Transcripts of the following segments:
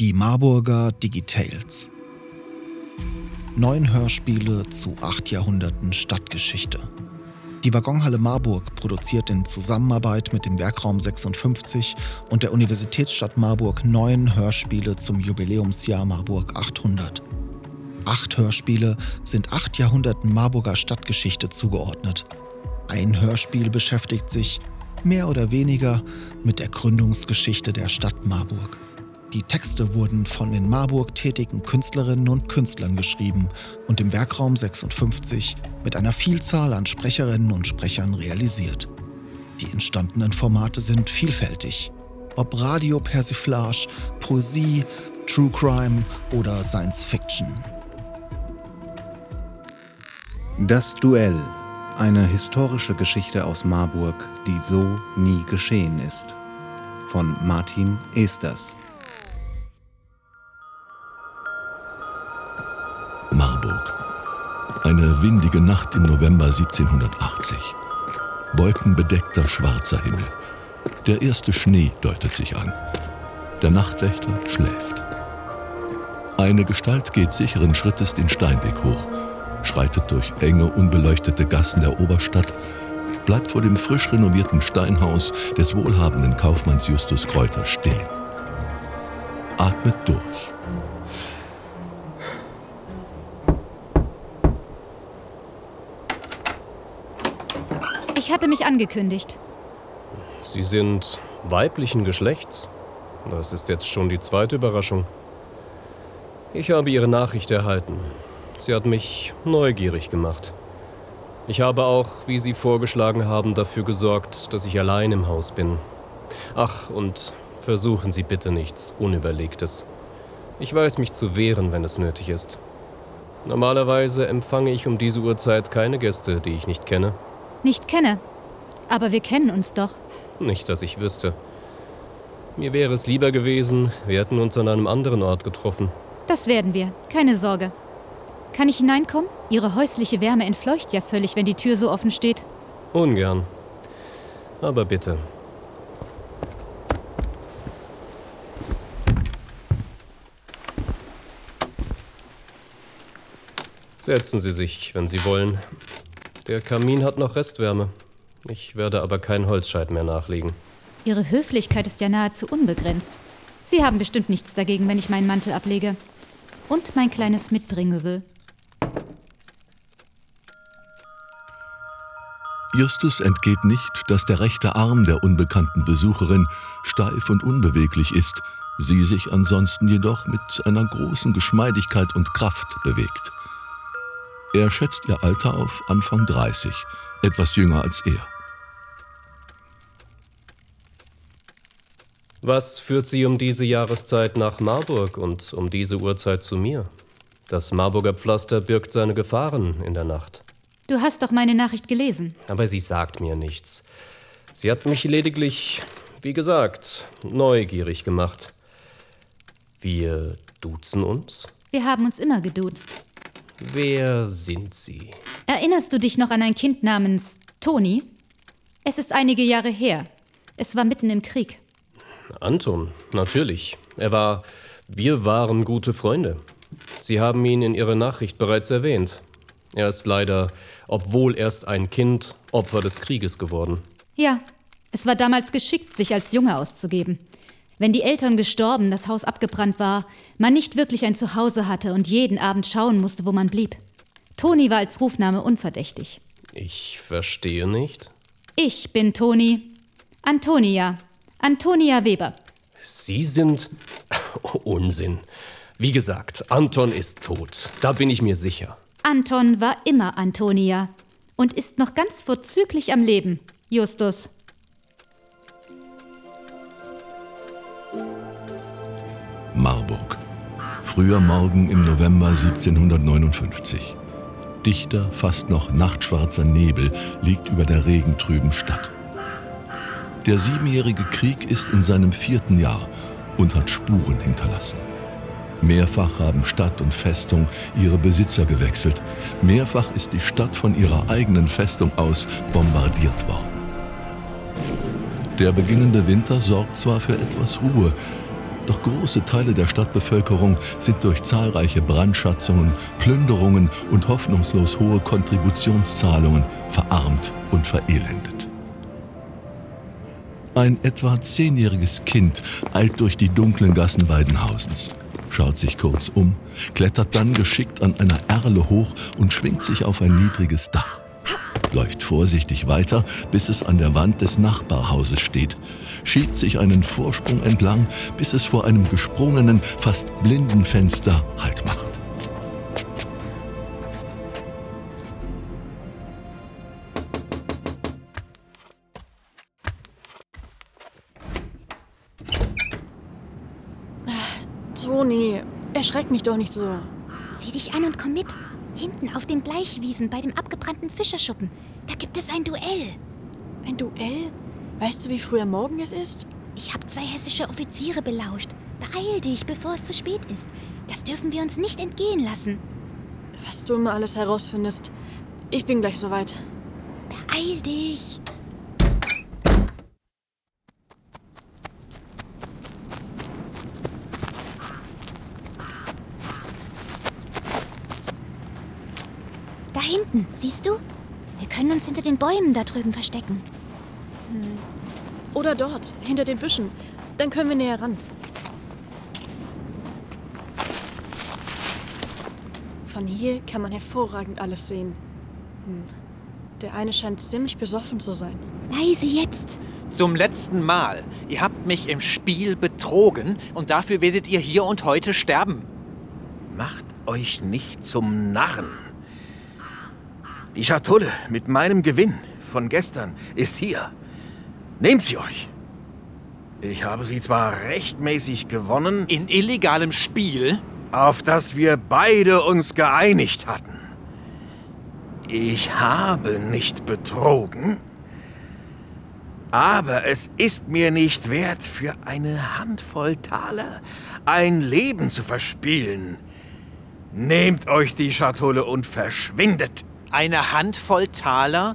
Die Marburger Digitales. Neun Hörspiele zu acht Jahrhunderten Stadtgeschichte. Die Waggonhalle Marburg produziert in Zusammenarbeit mit dem Werkraum 56 und der Universitätsstadt Marburg neun Hörspiele zum Jubiläumsjahr Marburg 800. Acht Hörspiele sind acht Jahrhunderten Marburger Stadtgeschichte zugeordnet. Ein Hörspiel beschäftigt sich, mehr oder weniger, mit der Gründungsgeschichte der Stadt Marburg. Die Texte wurden von in Marburg tätigen Künstlerinnen und Künstlern geschrieben und im Werkraum 56 mit einer Vielzahl an Sprecherinnen und Sprechern realisiert. Die entstandenen Formate sind vielfältig. Ob Radio Persiflage, Poesie, True Crime oder Science Fiction. Das Duell. Eine historische Geschichte aus Marburg, die so nie geschehen ist. Von Martin Esters. Eine windige Nacht im November 1780. Wolkenbedeckter schwarzer Himmel. Der erste Schnee deutet sich an. Der Nachtwächter schläft. Eine Gestalt geht sicheren Schrittes den Steinweg hoch, schreitet durch enge, unbeleuchtete Gassen der Oberstadt, bleibt vor dem frisch renovierten Steinhaus des wohlhabenden Kaufmanns Justus Kräuter stehen. Atmet durch. Ich hatte mich angekündigt. Sie sind weiblichen Geschlechts? Das ist jetzt schon die zweite Überraschung. Ich habe Ihre Nachricht erhalten. Sie hat mich neugierig gemacht. Ich habe auch, wie Sie vorgeschlagen haben, dafür gesorgt, dass ich allein im Haus bin. Ach, und versuchen Sie bitte nichts Unüberlegtes. Ich weiß mich zu wehren, wenn es nötig ist. Normalerweise empfange ich um diese Uhrzeit keine Gäste, die ich nicht kenne nicht kenne. Aber wir kennen uns doch. Nicht, dass ich wüsste. Mir wäre es lieber gewesen, wir hätten uns an einem anderen Ort getroffen. Das werden wir, keine Sorge. Kann ich hineinkommen? Ihre häusliche Wärme entfleucht ja völlig, wenn die Tür so offen steht. Ungern. Aber bitte. Setzen Sie sich, wenn Sie wollen. Der Kamin hat noch Restwärme. Ich werde aber keinen Holzscheit mehr nachlegen. Ihre Höflichkeit ist ja nahezu unbegrenzt. Sie haben bestimmt nichts dagegen, wenn ich meinen Mantel ablege. Und mein kleines Mitbringsel. Justus entgeht nicht, dass der rechte Arm der unbekannten Besucherin steif und unbeweglich ist, sie sich ansonsten jedoch mit einer großen Geschmeidigkeit und Kraft bewegt. Er schätzt ihr Alter auf Anfang 30, etwas jünger als er. Was führt Sie um diese Jahreszeit nach Marburg und um diese Uhrzeit zu mir? Das Marburger Pflaster birgt seine Gefahren in der Nacht. Du hast doch meine Nachricht gelesen. Aber sie sagt mir nichts. Sie hat mich lediglich, wie gesagt, neugierig gemacht. Wir duzen uns? Wir haben uns immer geduzt. Wer sind Sie? Erinnerst du dich noch an ein Kind namens Toni? Es ist einige Jahre her. Es war mitten im Krieg. Anton, natürlich. Er war. Wir waren gute Freunde. Sie haben ihn in Ihrer Nachricht bereits erwähnt. Er ist leider, obwohl erst ein Kind, Opfer des Krieges geworden. Ja, es war damals geschickt, sich als Junge auszugeben. Wenn die Eltern gestorben, das Haus abgebrannt war, man nicht wirklich ein Zuhause hatte und jeden Abend schauen musste, wo man blieb. Toni war als Rufname unverdächtig. Ich verstehe nicht. Ich bin Toni. Antonia. Antonia Weber. Sie sind. Unsinn. Wie gesagt, Anton ist tot. Da bin ich mir sicher. Anton war immer Antonia und ist noch ganz vorzüglich am Leben, Justus. Marburg. Früher Morgen im November 1759. Dichter, fast noch nachtschwarzer Nebel liegt über der regentrüben Stadt. Der siebenjährige Krieg ist in seinem vierten Jahr und hat Spuren hinterlassen. Mehrfach haben Stadt und Festung ihre Besitzer gewechselt. Mehrfach ist die Stadt von ihrer eigenen Festung aus bombardiert worden. Der beginnende Winter sorgt zwar für etwas Ruhe, Doch große Teile der Stadtbevölkerung sind durch zahlreiche Brandschatzungen, Plünderungen und hoffnungslos hohe Kontributionszahlungen verarmt und verelendet. Ein etwa zehnjähriges Kind eilt durch die dunklen Gassen Weidenhausens, schaut sich kurz um, klettert dann geschickt an einer Erle hoch und schwingt sich auf ein niedriges Dach läuft vorsichtig weiter, bis es an der Wand des Nachbarhauses steht, schiebt sich einen Vorsprung entlang, bis es vor einem gesprungenen, fast blinden Fenster Halt macht. Toni, erschreck mich doch nicht so. Sieh dich an und komm mit. Hinten auf den Bleichwiesen bei dem abgebrannten Fischerschuppen. Da gibt es ein Duell. Ein Duell? Weißt du, wie früh am Morgen es ist? Ich habe zwei hessische Offiziere belauscht. Beeil dich, bevor es zu spät ist. Das dürfen wir uns nicht entgehen lassen. Was du immer alles herausfindest. Ich bin gleich soweit. Beeil dich. Da hinten, siehst du? Wir können uns hinter den Bäumen da drüben verstecken. Oder dort, hinter den Büschen. Dann können wir näher ran. Von hier kann man hervorragend alles sehen. Hm. Der eine scheint ziemlich besoffen zu sein. Leise jetzt. Zum letzten Mal. Ihr habt mich im Spiel betrogen und dafür werdet ihr hier und heute sterben. Macht euch nicht zum Narren. Die Schatulle mit meinem Gewinn von gestern ist hier. Nehmt sie euch. Ich habe sie zwar rechtmäßig gewonnen, In illegalem Spiel? auf das wir beide uns geeinigt hatten. Ich habe nicht betrogen, aber es ist mir nicht wert, für eine Handvoll Taler ein Leben zu verspielen. Nehmt euch die Schatulle und verschwindet. Eine Handvoll Taler?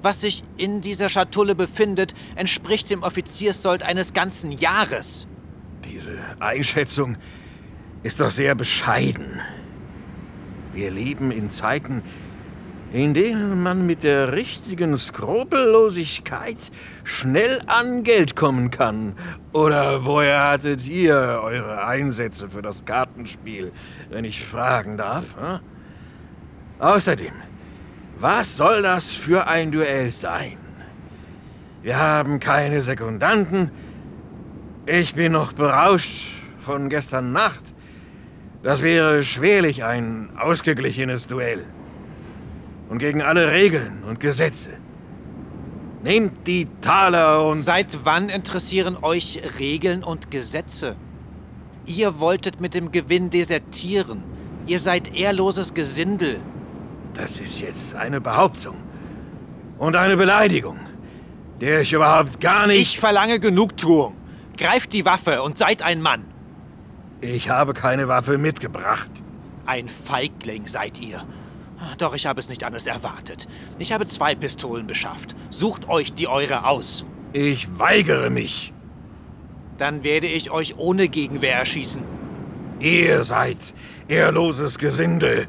Was sich in dieser Schatulle befindet, entspricht dem Offizierssold eines ganzen Jahres. Diese Einschätzung ist doch sehr bescheiden. Wir leben in Zeiten, in denen man mit der richtigen Skrupellosigkeit schnell an Geld kommen kann. Oder woher hattet ihr eure Einsätze für das Kartenspiel, wenn ich fragen darf? Hm? Außerdem, was soll das für ein Duell sein? Wir haben keine Sekundanten. Ich bin noch berauscht von gestern Nacht. Das wäre schwerlich ein ausgeglichenes Duell. Und gegen alle Regeln und Gesetze. Nehmt die Taler und... Seit wann interessieren euch Regeln und Gesetze? Ihr wolltet mit dem Gewinn desertieren. Ihr seid ehrloses Gesindel. Das ist jetzt eine Behauptung. Und eine Beleidigung, der ich überhaupt gar nicht... Ich verlange Genugtuung. Greift die Waffe und seid ein Mann. Ich habe keine Waffe mitgebracht. Ein Feigling seid ihr. Doch ich habe es nicht anders erwartet. Ich habe zwei Pistolen beschafft. Sucht euch die eure aus. Ich weigere mich. Dann werde ich euch ohne Gegenwehr erschießen. Ihr seid ehrloses Gesindel.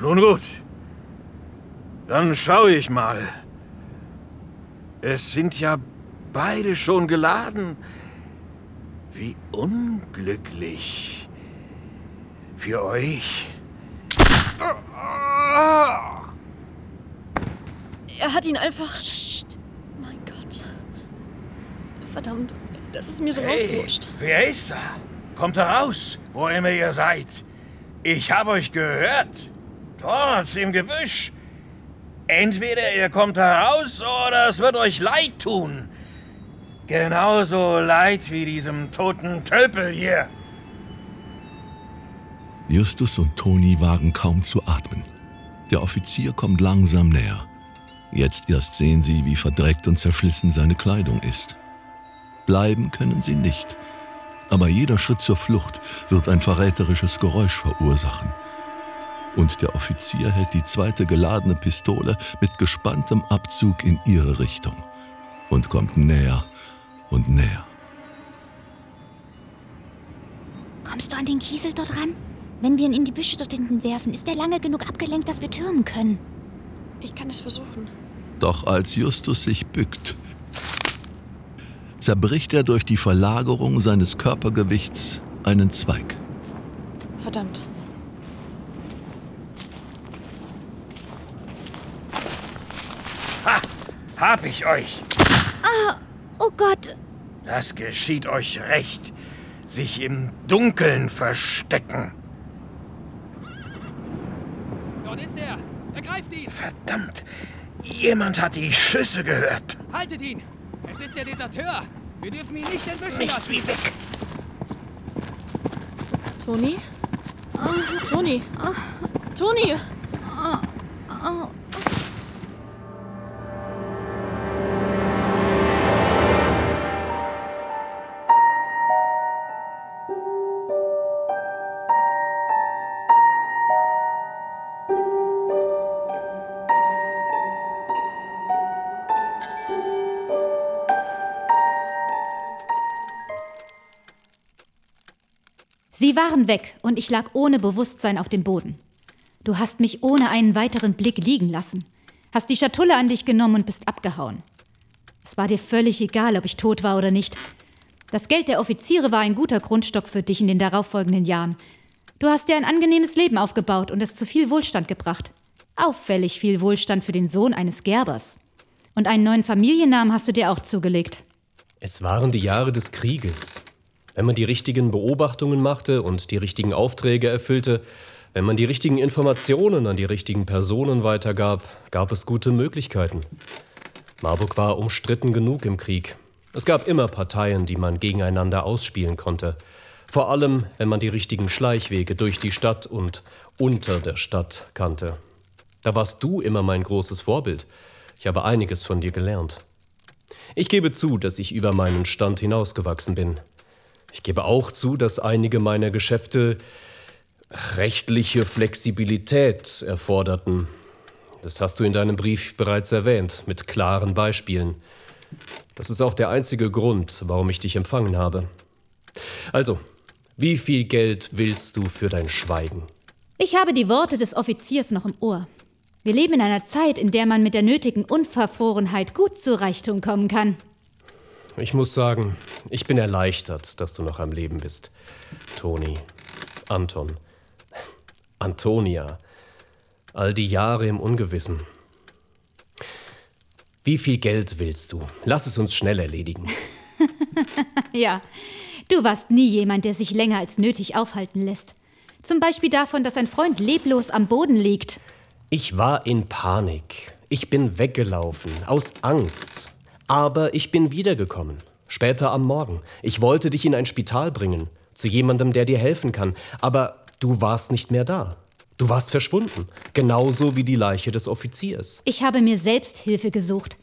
Nun gut. Dann schaue ich mal. Es sind ja beide schon geladen. Wie unglücklich. Für euch. Er hat ihn einfach. Psst. Mein Gott. Verdammt, das ist mir so Hey, rausgerutscht. wer ist da? Kommt heraus, wo immer ihr seid. Ich habe euch gehört. Dort im Gebüsch. Entweder ihr kommt heraus oder es wird euch leid tun. Genauso leid wie diesem toten Tölpel hier. Justus und Toni wagen kaum zu atmen. Der Offizier kommt langsam näher. Jetzt erst sehen sie, wie verdreckt und zerschlissen seine Kleidung ist. Bleiben können sie nicht. Aber jeder Schritt zur Flucht wird ein verräterisches Geräusch verursachen. Und der Offizier hält die zweite geladene Pistole mit gespanntem Abzug in ihre Richtung und kommt näher und näher. Kommst du an den Kiesel dort ran? Wenn wir ihn in die Büsche dort hinten werfen, ist er lange genug abgelenkt, dass wir türmen können. Ich kann es versuchen. Doch als Justus sich bückt, zerbricht er durch die Verlagerung seines Körpergewichts einen Zweig. Verdammt. Hab ich euch! Oh Gott, Das geschieht euch recht. Sich im Dunkeln verstecken. Dort ist er! Ergreift ihn! Verdammt! Jemand hat die Schüsse gehört. Haltet ihn! Es ist der Deserteur! Wir dürfen ihn nicht entwischen Nichts lassen! wie weg. Toni? Toni? Toni? Sie waren weg und ich lag ohne Bewusstsein auf dem Boden. Du hast mich ohne einen weiteren Blick liegen lassen, hast die Schatulle an dich genommen und bist abgehauen. Es war dir völlig egal, ob ich tot war oder nicht. Das Geld der Offiziere war ein guter Grundstock für dich in den darauffolgenden Jahren. Du hast dir ein angenehmes Leben aufgebaut und es zu viel Wohlstand gebracht. Auffällig viel Wohlstand für den Sohn eines Gerbers. Und einen neuen Familiennamen hast du dir auch zugelegt. Es waren die Jahre des Krieges. Wenn man die richtigen Beobachtungen machte und die richtigen Aufträge erfüllte, wenn man die richtigen Informationen an die richtigen Personen weitergab, gab es gute Möglichkeiten. Marburg war umstritten genug im Krieg. Es gab immer Parteien, die man gegeneinander ausspielen konnte. Vor allem, wenn man die richtigen Schleichwege durch die Stadt und unter der Stadt kannte. Da warst du immer mein großes Vorbild. Ich habe einiges von dir gelernt. Ich gebe zu, dass ich über meinen Stand hinausgewachsen bin. Ich gebe auch zu, dass einige meiner Geschäfte rechtliche Flexibilität erforderten. Das hast du in deinem Brief bereits erwähnt, mit klaren Beispielen. Das ist auch der einzige Grund, warum ich dich empfangen habe. Also, wie viel Geld willst du für dein Schweigen? Ich habe die Worte des Offiziers noch im Ohr. Wir leben in einer Zeit, in der man mit der nötigen Unverfrorenheit gut zu Reichtum kommen kann. Ich muss sagen, ich bin erleichtert, dass du noch am Leben bist. Toni, Anton, Antonia, all die Jahre im Ungewissen. Wie viel Geld willst du? Lass es uns schnell erledigen. Ja, du warst nie jemand, der sich länger als nötig aufhalten lässt. Zum Beispiel davon, dass ein Freund leblos am Boden liegt. Ich war in Panik. Ich bin weggelaufen, aus Angst. Aber ich bin wiedergekommen. Später am Morgen. Ich wollte dich in ein Spital bringen. Zu jemandem, der dir helfen kann. Aber du warst nicht mehr da. Du warst verschwunden. Genauso wie die Leiche des Offiziers. Ich habe mir selbst Hilfe gesucht,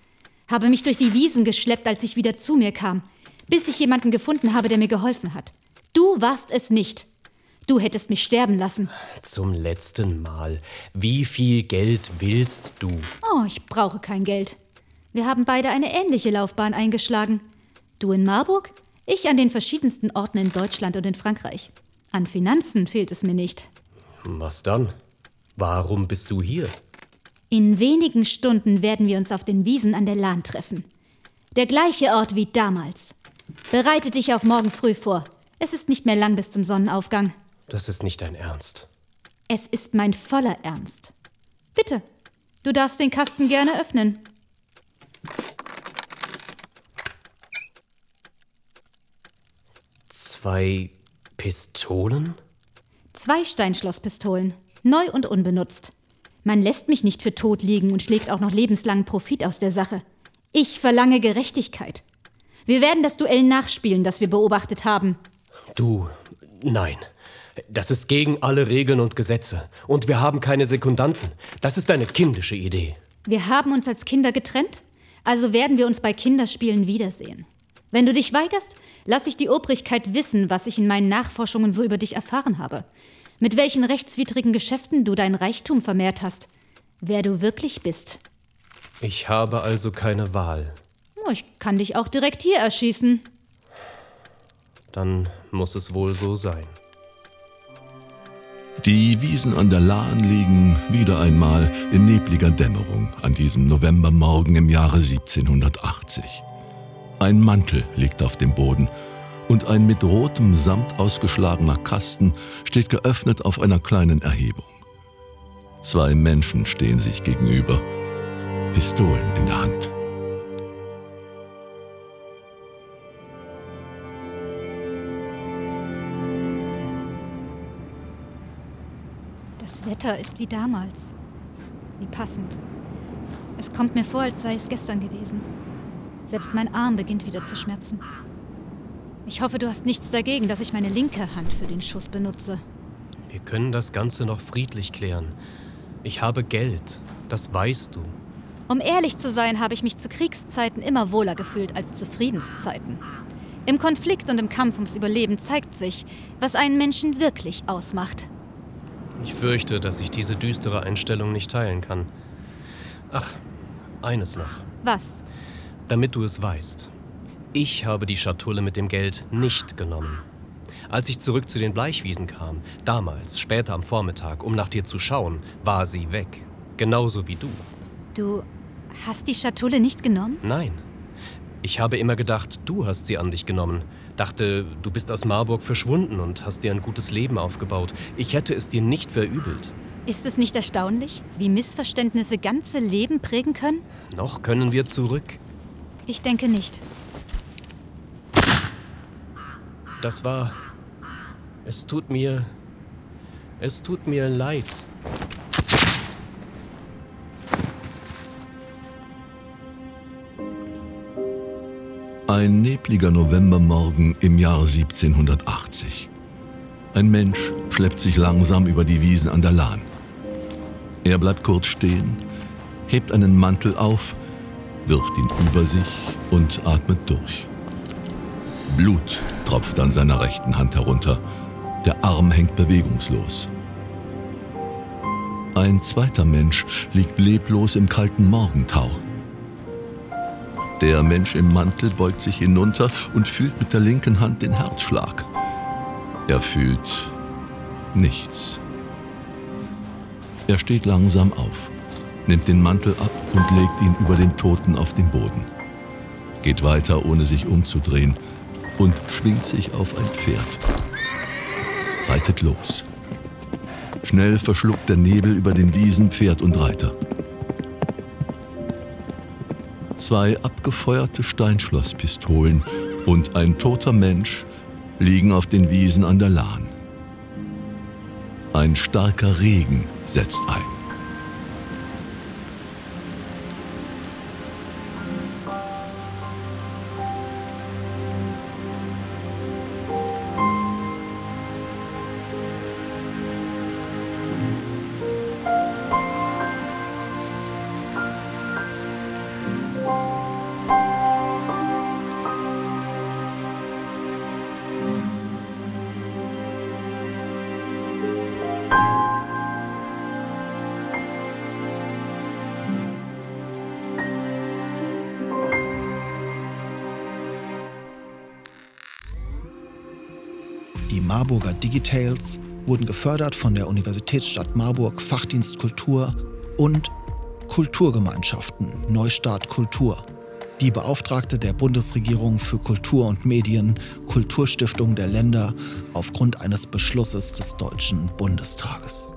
habe mich durch die Wiesen geschleppt, als ich wieder zu mir kam, bis ich jemanden gefunden habe, der mir geholfen hat. Du warst es nicht. Du hättest mich sterben lassen. Zum letzten Mal. Wie viel Geld willst du? Oh, ich brauche kein Geld. Wir haben beide eine ähnliche Laufbahn eingeschlagen. Du in Marburg, ich an den verschiedensten Orten in Deutschland und in Frankreich. An Finanzen fehlt es mir nicht. Was dann? Warum bist du hier? In wenigen Stunden werden wir uns auf den Wiesen an der Lahn treffen. Der gleiche Ort wie damals. Bereite dich auf morgen früh vor. Es ist nicht mehr lang bis zum Sonnenaufgang. Das ist nicht dein Ernst. Es ist mein voller Ernst. Bitte, du darfst den Kasten gerne öffnen. Zwei Pistolen? Zwei Steinschlosspistolen, neu und unbenutzt. Man lässt mich nicht für tot liegen und schlägt auch noch lebenslangen Profit aus der Sache. Ich verlange Gerechtigkeit. Wir werden das Duell nachspielen, das wir beobachtet haben. Du, nein. Das ist gegen alle Regeln und Gesetze. Und wir haben keine Sekundanten. Das ist eine kindische Idee. Wir haben uns als Kinder getrennt, also werden wir uns bei Kinderspielen wiedersehen. Wenn du dich weigerst, lass ich die Obrigkeit wissen, was ich in meinen Nachforschungen so über dich erfahren habe. Mit welchen rechtswidrigen Geschäften du dein Reichtum vermehrt hast. Wer du wirklich bist. Ich habe also keine Wahl. Ich kann dich auch direkt hier erschießen. Dann muss es wohl so sein. Die Wiesen an der Lahn liegen wieder einmal in nebliger Dämmerung an diesem Novembermorgen im Jahre 1780. Ein Mantel liegt auf dem Boden und ein mit rotem Samt ausgeschlagener Kasten steht geöffnet auf einer kleinen Erhebung. Zwei Menschen stehen sich gegenüber, Pistolen in der Hand. Das Wetter ist wie damals. Wie passend. Es kommt mir vor, als sei es gestern gewesen. Selbst mein Arm beginnt wieder zu schmerzen. Ich hoffe, du hast nichts dagegen, dass ich meine linke Hand für den Schuss benutze. Wir können das Ganze noch friedlich klären. Ich habe Geld, das weißt du. Um ehrlich zu sein, habe ich mich zu Kriegszeiten immer wohler gefühlt als zu Friedenszeiten. Im Konflikt und im Kampf ums Überleben zeigt sich, was einen Menschen wirklich ausmacht. Ich fürchte, dass ich diese düstere Einstellung nicht teilen kann. Ach, eines noch. Was? Damit du es weißt. Ich habe die Schatulle mit dem Geld nicht genommen. Als ich zurück zu den Bleichwiesen kam, damals, später am Vormittag, um nach dir zu schauen, war sie weg. Genauso wie du. Du hast die Schatulle nicht genommen? Nein. Ich habe immer gedacht, du hast sie an dich genommen. Dachte, du bist aus Marburg verschwunden und hast dir ein gutes Leben aufgebaut. Ich hätte es dir nicht verübelt. Ist es nicht erstaunlich, wie Missverständnisse ganze Leben prägen können? Noch können wir zurück. Ich denke nicht. Das war. Es tut mir. Es tut mir leid. Ein nebliger Novembermorgen im Jahr 1780. Ein Mensch schleppt sich langsam über die Wiesen an der Lahn. Er bleibt kurz stehen, hebt einen Mantel auf, wirft ihn über sich und atmet durch. Blut tropft an seiner rechten Hand herunter. Der Arm hängt bewegungslos. Ein zweiter Mensch liegt leblos im kalten Morgentau. Der Mensch im Mantel beugt sich hinunter und fühlt mit der linken Hand den Herzschlag. Er fühlt nichts. Er steht langsam auf, nimmt den Mantel ab und legt ihn über den Toten auf den Boden. Geht weiter, ohne sich umzudrehen, und schwingt sich auf ein Pferd. Reitet los. Schnell verschluckt der Nebel über den Wiesen Pferd und Reiter. Zwei abgefeuerte Steinschlosspistolen und ein toter Mensch liegen auf den Wiesen an der Lahn. Ein starker Regen setzt ein. Marburger Digitales wurden gefördert von der Universitätsstadt Marburg Fachdienst Kultur und Kulturgemeinschaften Neustart Kultur. Die Beauftragte der Bundesregierung für Kultur und Medien, Kulturstiftung der Länder aufgrund eines Beschlusses des Deutschen Bundestages.